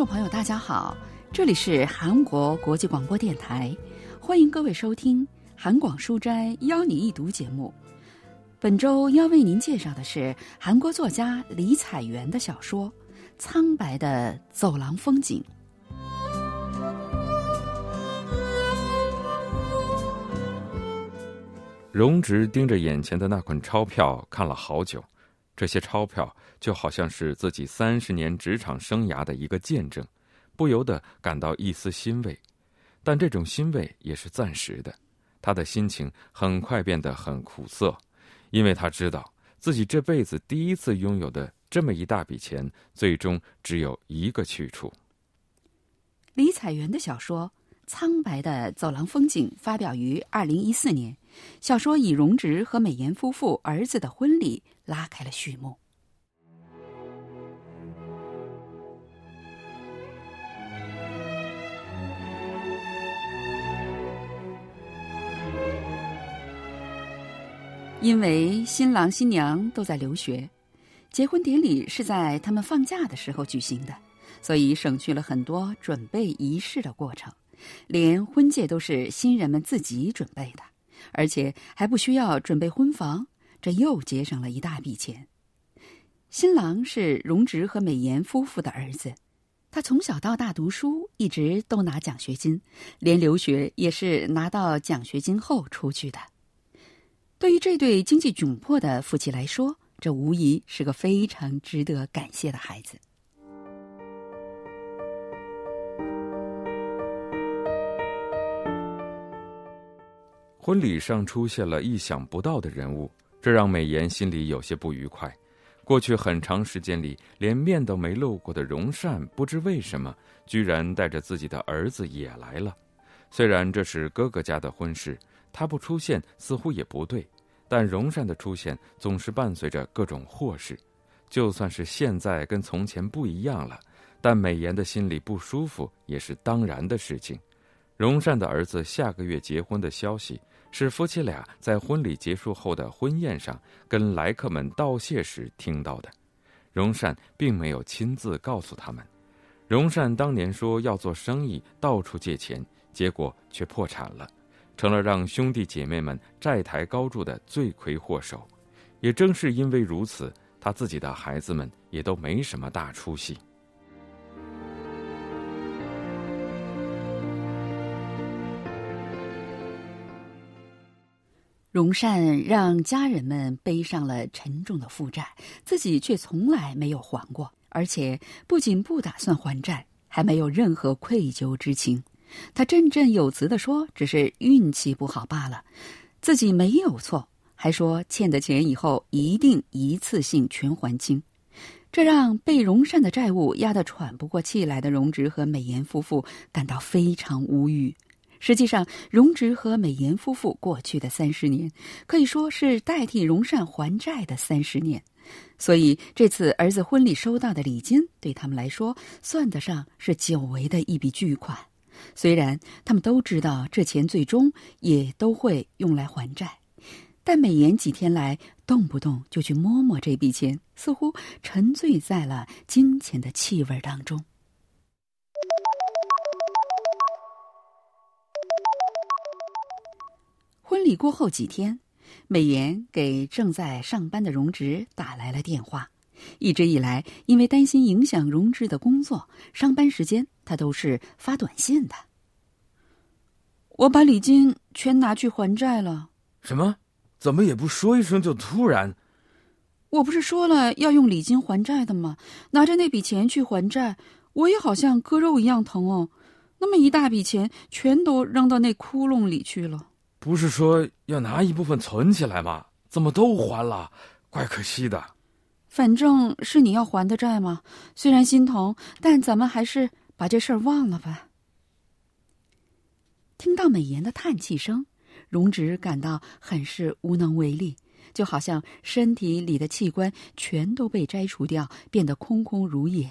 众朋友，大家好，这里是韩国国际广播电台，欢迎各位收听《韩广书斋邀你一读》节目。本周要为您介绍的是韩国作家李彩媛的小说《苍白的走廊风景》。荣植盯着眼前的那捆钞票看了好久，这些钞票就好像是自己三十年职场生涯的一个见证，不由得感到一丝欣慰。但这种欣慰也是暂时的，他的心情很快变得很苦涩，因为他知道自己这辈子第一次拥有的这么一大笔钱，最终只有一个去处。李彩媛的小说《苍白的走廊风景》发表于二零一四年。小说以荣植和美妍夫妇儿子的婚礼拉开了序幕。因为新郎新娘都在留学，结婚典礼是在他们放假的时候举行的，所以省去了很多准备仪式的过程，连婚戒都是新人们自己准备的。而且还不需要准备婚房，这又节省了一大笔钱。新郎是荣植和美妍夫妇的儿子，他从小到大读书一直都拿奖学金，连留学也是拿到奖学金后出去的。对于这对经济窘迫的夫妻来说，这无疑是个非常值得感谢的孩子。婚礼上出现了意想不到的人物，这让美妍心里有些不愉快。过去很长时间里连面都没露过的荣善，不知为什么居然带着自己的儿子也来了。虽然这是哥哥家的婚事，他不出现似乎也不对，但荣善的出现总是伴随着各种祸事。就算是现在跟从前不一样了，但美妍的心里不舒服也是当然的事情。荣善的儿子下个月结婚的消息。是夫妻俩在婚礼结束后的婚宴上跟来客们道谢时听到的，荣善并没有亲自告诉他们。荣善当年说要做生意，到处借钱，结果却破产了，成了让兄弟姐妹们债台高筑的罪魁祸首。也正是因为如此，他自己的孩子们也都没什么大出息。荣善让家人们背上了沉重的负债，自己却从来没有还过，而且不仅不打算还债，还没有任何愧疚之情。他振振有词地说：“只是运气不好罢了，自己没有错。”还说欠的钱以后一定一次性全还清。这让被荣善的债务压得喘不过气来的荣植和美妍夫妇感到非常无语。实际上，荣植和美妍夫妇过去的三十年，可以说是代替荣善还债的三十年。所以，这次儿子婚礼收到的礼金，对他们来说算得上是久违的一笔巨款。虽然他们都知道这钱最终也都会用来还债，但美妍几天来动不动就去摸摸这笔钱，似乎沉醉在了金钱的气味当中。婚礼过后几天，美妍给正在上班的荣植打来了电话。一直以来，因为担心影响荣植的工作，上班时间他都是发短信的。我把礼金全拿去还债了。什么？怎么也不说一声就突然？我不是说了要用礼金还债的吗？拿着那笔钱去还债，我也好像割肉一样疼哦。那么一大笔钱，全都扔到那窟窿里去了。不是说要拿一部分存起来吗？怎么都还了？怪可惜的。反正是你要还的债嘛，虽然心疼，但咱们还是把这事儿忘了吧。听到美妍的叹气声，荣植感到很是无能为力，就好像身体里的器官全都被摘除掉，变得空空如也。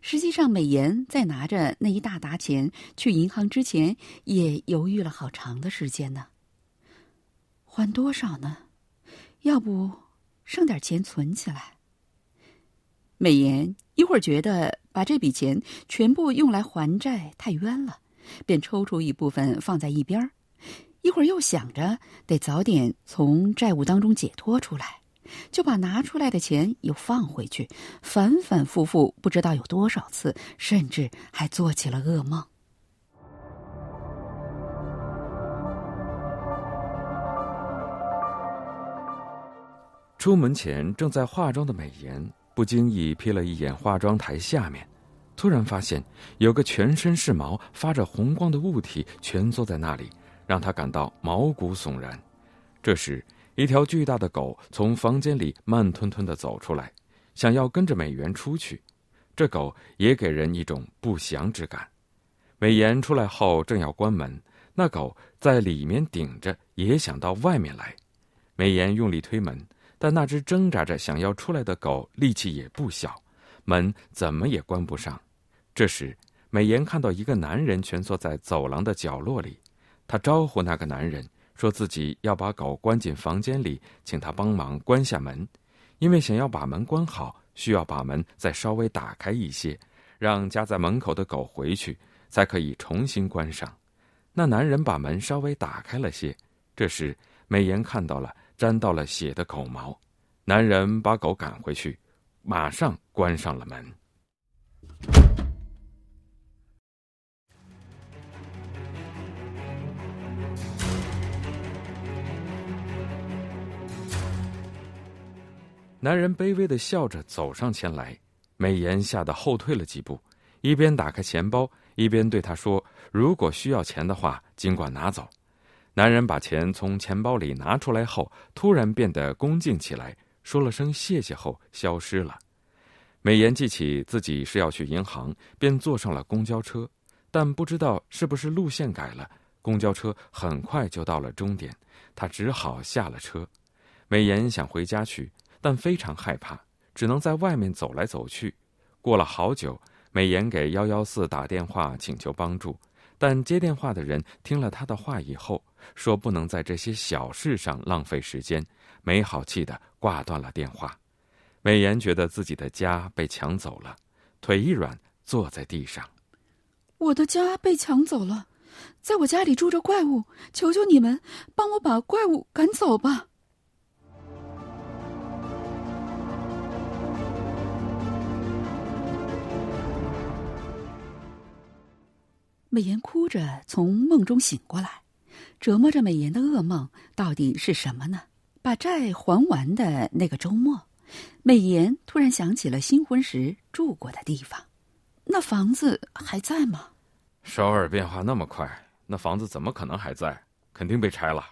实际上，美妍在拿着那一大沓钱去银行之前，也犹豫了好长的时间呢。还多少呢？要不剩点钱存起来？美妍一会儿觉得把把这笔钱全部用来还债太冤了，便抽出一部分放在一边儿。一会儿又想着得早点从债务当中解脱出来，就把拿出来的钱又放回去，反反复复不知道有多少次，甚至还做起了噩梦。出门前正在化妆的美颜，不经意瞥了一眼化妆台下面，突然发现有个全身是毛、发着红光的物体蜷缩在那里。让他感到毛骨悚然。这时，一条巨大的狗从房间里慢吞吞的走出来，想要跟着美元出去。这狗也给人一种不祥之感。美颜出来后正要关门，那狗在里面顶着，也想到外面来。美颜用力推门，但那只挣扎着想要出来的狗力气也不小，门怎么也关不上。这时，美颜看到一个男人蜷缩在走廊的角落里。他招呼那个男人，说自己要把狗关进房间里，请他帮忙关下门，因为想要把门关好，需要把门再稍微打开一些，让夹在门口的狗回去，才可以重新关上。那男人把门稍微打开了些，这时美颜看到了沾到了血的狗毛，男人把狗赶回去，马上关上了门。男人卑微的笑着走上前来，美颜吓得后退了几步，一边打开钱包，一边对他说：“如果需要钱的话，尽管拿走。”男人把钱从钱包里拿出来后，突然变得恭敬起来，说了声谢谢后消失了。美颜记起自己是要去银行，便坐上了公交车，但不知道是不是路线改了，公交车很快就到了终点，他只好下了车。美颜想回家去。但非常害怕，只能在外面走来走去。过了好久，美颜给幺幺四打电话请求帮助，但接电话的人听了他的话以后，说不能在这些小事上浪费时间，没好气的挂断了电话。美颜觉得自己的家被抢走了，腿一软，坐在地上。我的家被抢走了，在我家里住着怪物，求求你们帮我把怪物赶走吧。美颜哭着从梦中醒过来，折磨着美颜的噩梦到底是什么呢？把债还完的那个周末，美颜突然想起了新婚时住过的地方，那房子还在吗？首尔变化那么快，那房子怎么可能还在？肯定被拆了。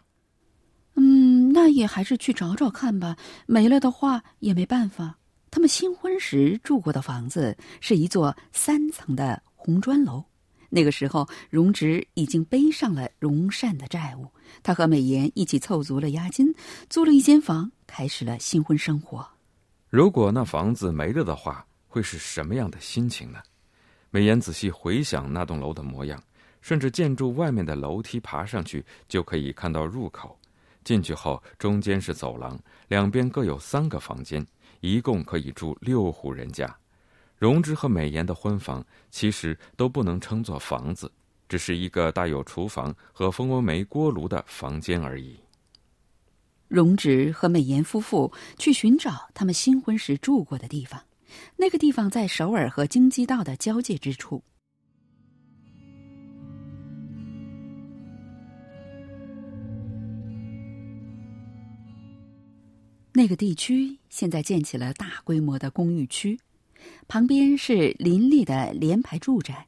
嗯，那也还是去找找看吧。没了的话也没办法。他们新婚时住过的房子是一座三层的红砖楼。那个时候，荣植已经背上了荣善的债务。他和美妍一起凑足了押金，租了一间房，开始了新婚生活。如果那房子没了的话，会是什么样的心情呢？美妍仔细回想那栋楼的模样，顺着建筑外面的楼梯爬上去，就可以看到入口。进去后，中间是走廊，两边各有三个房间，一共可以住六户人家。荣之和美妍的婚房其实都不能称作房子，只是一个带有厨房和蜂窝煤锅炉的房间而已。荣植和美妍夫妇去寻找他们新婚时住过的地方，那个地方在首尔和京畿道的交界之处。那个地区现在建起了大规模的公寓区。旁边是林立的联排住宅，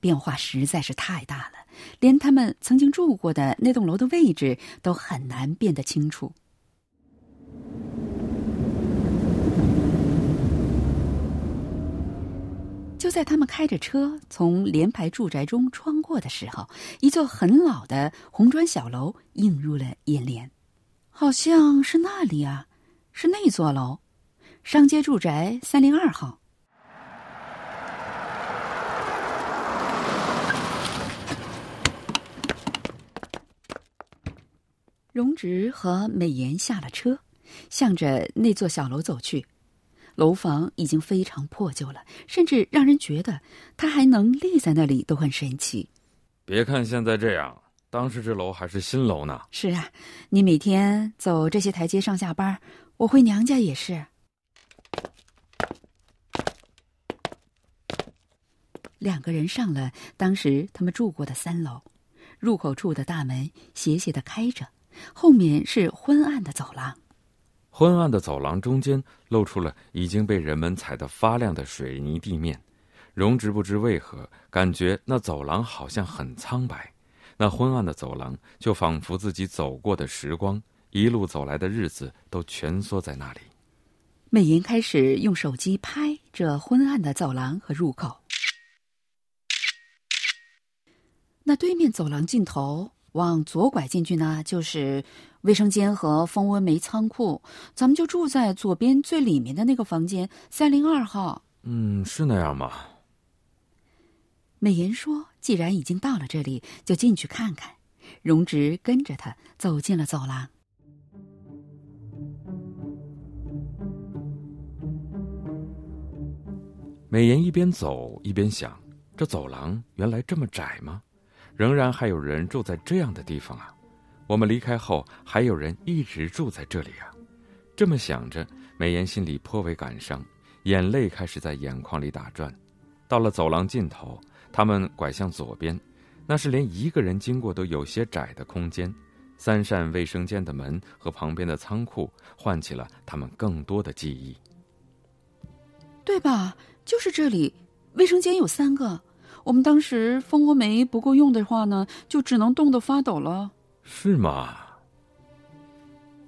变化实在是太大了，连他们曾经住过的那栋楼的位置都很难辨得清楚。就在他们开着车从联排住宅中穿过的时候，一座很老的红砖小楼映入了眼帘，好像是那里啊，是那座楼，商街住宅三零二号。荣植和美妍下了车，向着那座小楼走去。楼房已经非常破旧了，甚至让人觉得它还能立在那里都很神奇。别看现在这样，当时这楼还是新楼呢。是啊，你每天走这些台阶上下班，我回娘家也是。两个人上了当时他们住过的三楼，入口处的大门斜斜的开着，后面是昏暗的走廊。昏暗的走廊中间露出了已经被人们踩得发亮的水泥地面。荣植不知为何感觉那走廊好像很苍白，那昏暗的走廊就仿佛自己走过的时光，一路走来的日子都蜷缩在那里。美颜开始用手机拍这昏暗的走廊和入口。那对面走廊尽头往左拐进去呢，就是卫生间和蜂窝煤仓库。咱们就住在左边最里面的那个房间，三零二号。嗯，是那样吗？美颜说：“既然已经到了这里，就进去看看。”荣植跟着他走进了走廊。美颜一边走一边想：这走廊原来这么窄吗？仍然还有人住在这样的地方啊！我们离开后，还有人一直住在这里啊！这么想着，美颜心里颇为感伤，眼泪开始在眼眶里打转。到了走廊尽头，他们拐向左边，那是连一个人经过都有些窄的空间。三扇卫生间的门和旁边的仓库，唤起了他们更多的记忆。对吧？就是这里，卫生间有三个。我们当时蜂窝煤不够用的话呢，就只能冻得发抖了。是吗？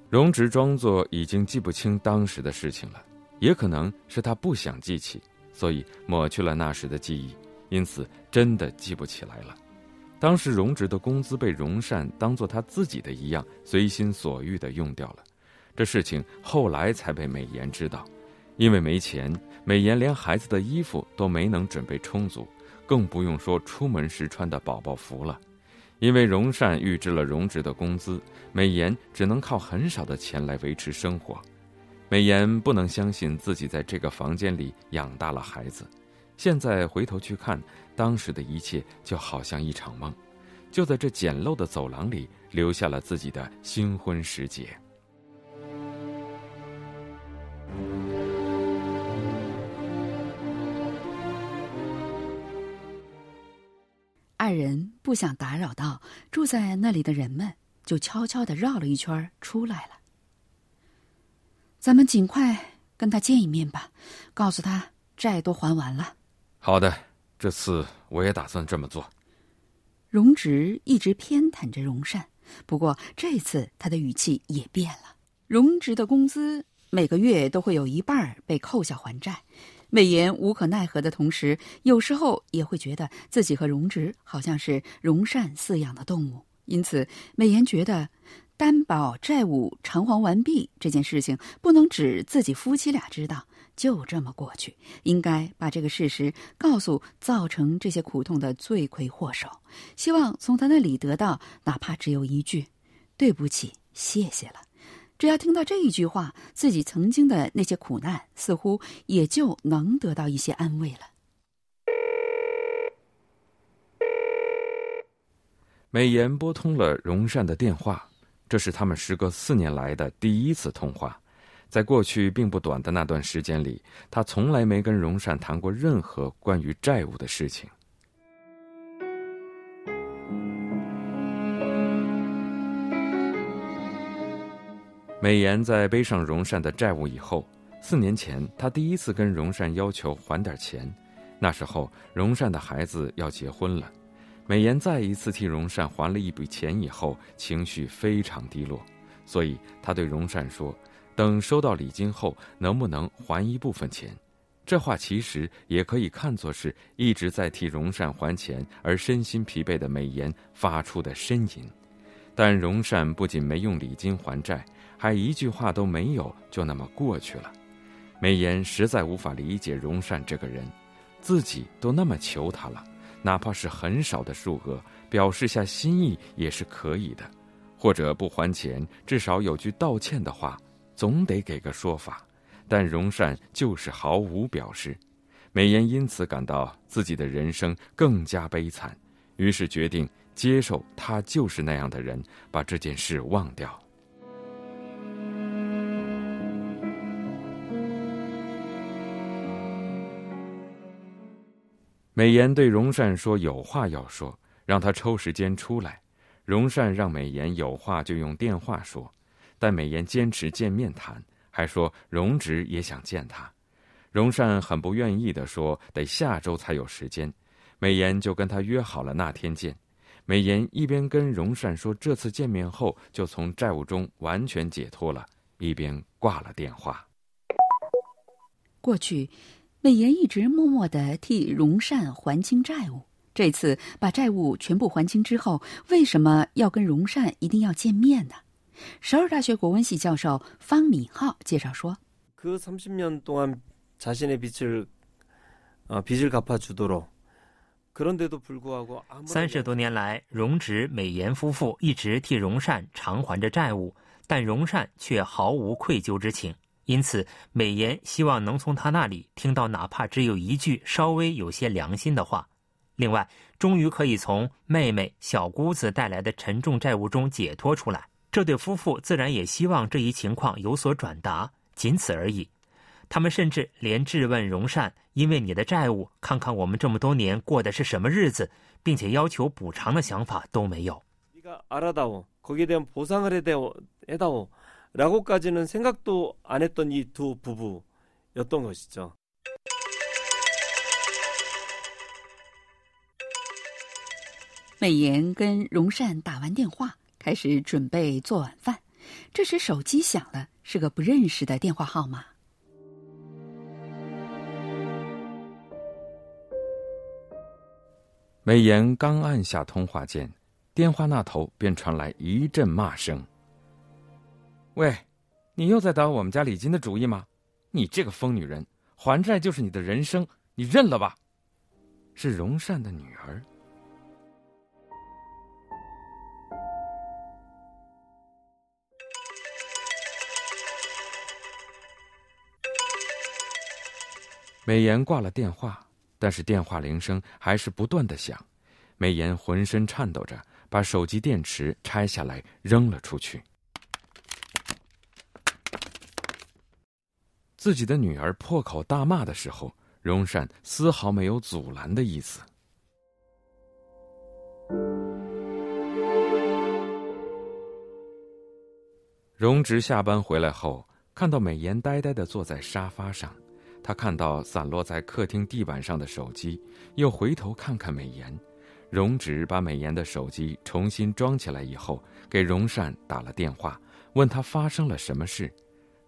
荣植装作已经记不清当时的事情了，也可能是他不想记起，所以抹去了那时的记忆，因此真的记不起来了。当时荣植的工资被荣善当做他自己的一样，随心所欲的用掉了。这事情后来才被美颜知道，因为没钱，美颜连孩子的衣服都没能准备充足。更不用说出门时穿的宝宝服了，因为荣善预支了荣植的工资，美颜只能靠很少的钱来维持生活。美颜不能相信自己在这个房间里养大了孩子，现在回头去看，当时的一切就好像一场梦，就在这简陋的走廊里留下了自己的新婚时节。二人不想打扰到住在那里的人们，就悄悄的绕了一圈出来了。咱们尽快跟他见一面吧，告诉他债都还完了。好的，这次我也打算这么做。荣植一直偏袒着荣善，不过这次他的语气也变了。荣植的工资每个月都会有一半被扣下还债。美颜无可奈何的同时，有时候也会觉得自己和荣植好像是荣善饲养的动物。因此，美颜觉得担保债务偿还完毕这件事情不能只自己夫妻俩知道，就这么过去。应该把这个事实告诉造成这些苦痛的罪魁祸首，希望从他那里得到哪怕只有一句“对不起，谢谢了”。只要听到这一句话，自己曾经的那些苦难似乎也就能得到一些安慰了。美颜拨通了荣善的电话，这是他们时隔四年来的第一次通话。在过去并不短的那段时间里，他从来没跟荣善谈过任何关于债务的事情。美颜在背上荣善的债务以后，四年前，他第一次跟荣善要求还点钱。那时候，荣善的孩子要结婚了，美颜再一次替荣善还了一笔钱以后，情绪非常低落，所以他对荣善说：“等收到礼金后，能不能还一部分钱？”这话其实也可以看作是一直在替荣善还钱而身心疲惫的美颜发出的呻吟。但荣善不仅没用礼金还债。还一句话都没有，就那么过去了。美颜实在无法理解荣善这个人，自己都那么求他了，哪怕是很少的数额，表示下心意也是可以的，或者不还钱，至少有句道歉的话，总得给个说法。但荣善就是毫无表示。美颜因此感到自己的人生更加悲惨，于是决定接受他就是那样的人，把这件事忘掉。美颜对荣善说：“有话要说，让他抽时间出来。”荣善让美颜有话就用电话说，但美颜坚持见面谈，还说荣植也想见他。荣善很不愿意的说：“得下周才有时间。”美颜就跟他约好了那天见。美颜一边跟荣善说这次见面后就从债务中完全解脱了，一边挂了电话。过去，美颜一直默默的替荣善还清债务。这次把债务全部还清之后，为什么要跟荣善一定要见面呢？首尔大学国文系教授方敏浩介绍说：“그삼십년동안 자신의빚을아빚을갚아주도록그런데도불구하고三十多年来，荣直、美妍夫妇一直替荣善偿还着债务，但荣善却毫无愧疚之情。 因此，美妍希望能从他那里听到哪怕只有一句稍微有些良心的话。另外，终于可以从妹妹小姑子带来的沉重债务中解脱出来。这对夫妇自然也希望这一情况有所转达，仅此而已。他们甚至连质问荣善：“因为你的债务，看看我们这么多年过的是什么日子，并且要求补偿的想法都没有。” 알아다오거기에대한보상을해해다오라고까지는생각도안했던이두부부였던것이죠美妍跟荣善打完电话，开始准备做晚饭。这时手机响了，是个不认识的电话号码。美颜刚按下通话键，电话那头便传来一阵骂声：“ 喂，你又在打我们家李金的主意吗？你这个疯女人，还债就是你的人生，你认了吧。”是荣善的女儿。美颜挂了电话。但是电话铃声还是不断的响，美妍浑身颤抖着，把手机电池拆下来扔了出去。自己的女儿破口大骂的时候，荣善丝毫没有阻拦的意思。荣植下班回来后，看到美妍呆呆的坐在沙发上。他看到散落在客厅地板上的手机，又回头看看美颜。荣植把美颜的手机重新装起来以后，给荣善打了电话，问他发生了什么事。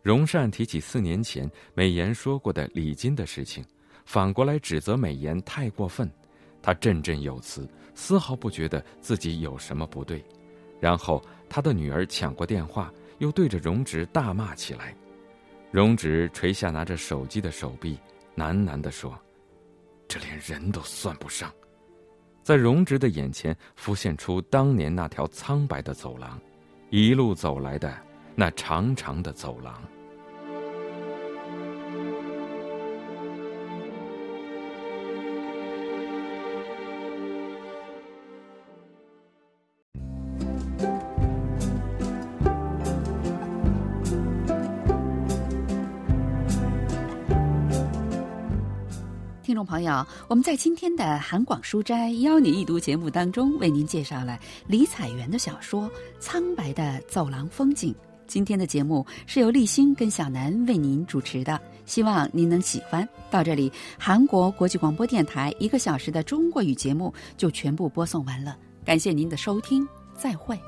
荣善提起四年前美颜说过的礼金的事情，反过来指责美颜太过分。他振振有词，丝毫不觉得自己有什么不对。然后他的女儿抢过电话，又对着荣植大骂起来。荣植垂下拿着手机的手臂，喃喃地说：“这连人都算不上。”在荣植的眼前浮现出当年那条苍白的走廊，一路走来的那长长的走廊。听众朋友，我们在今天的韩广书斋邀你一读节目当中，为您介绍了李彩媛的小说《苍白的走廊风景》。今天的节目是由立新跟小南为您主持的，希望您能喜欢。到这里，韩国国际广播电台一个小时的中国语节目就全部播送完了，感谢您的收听，再会。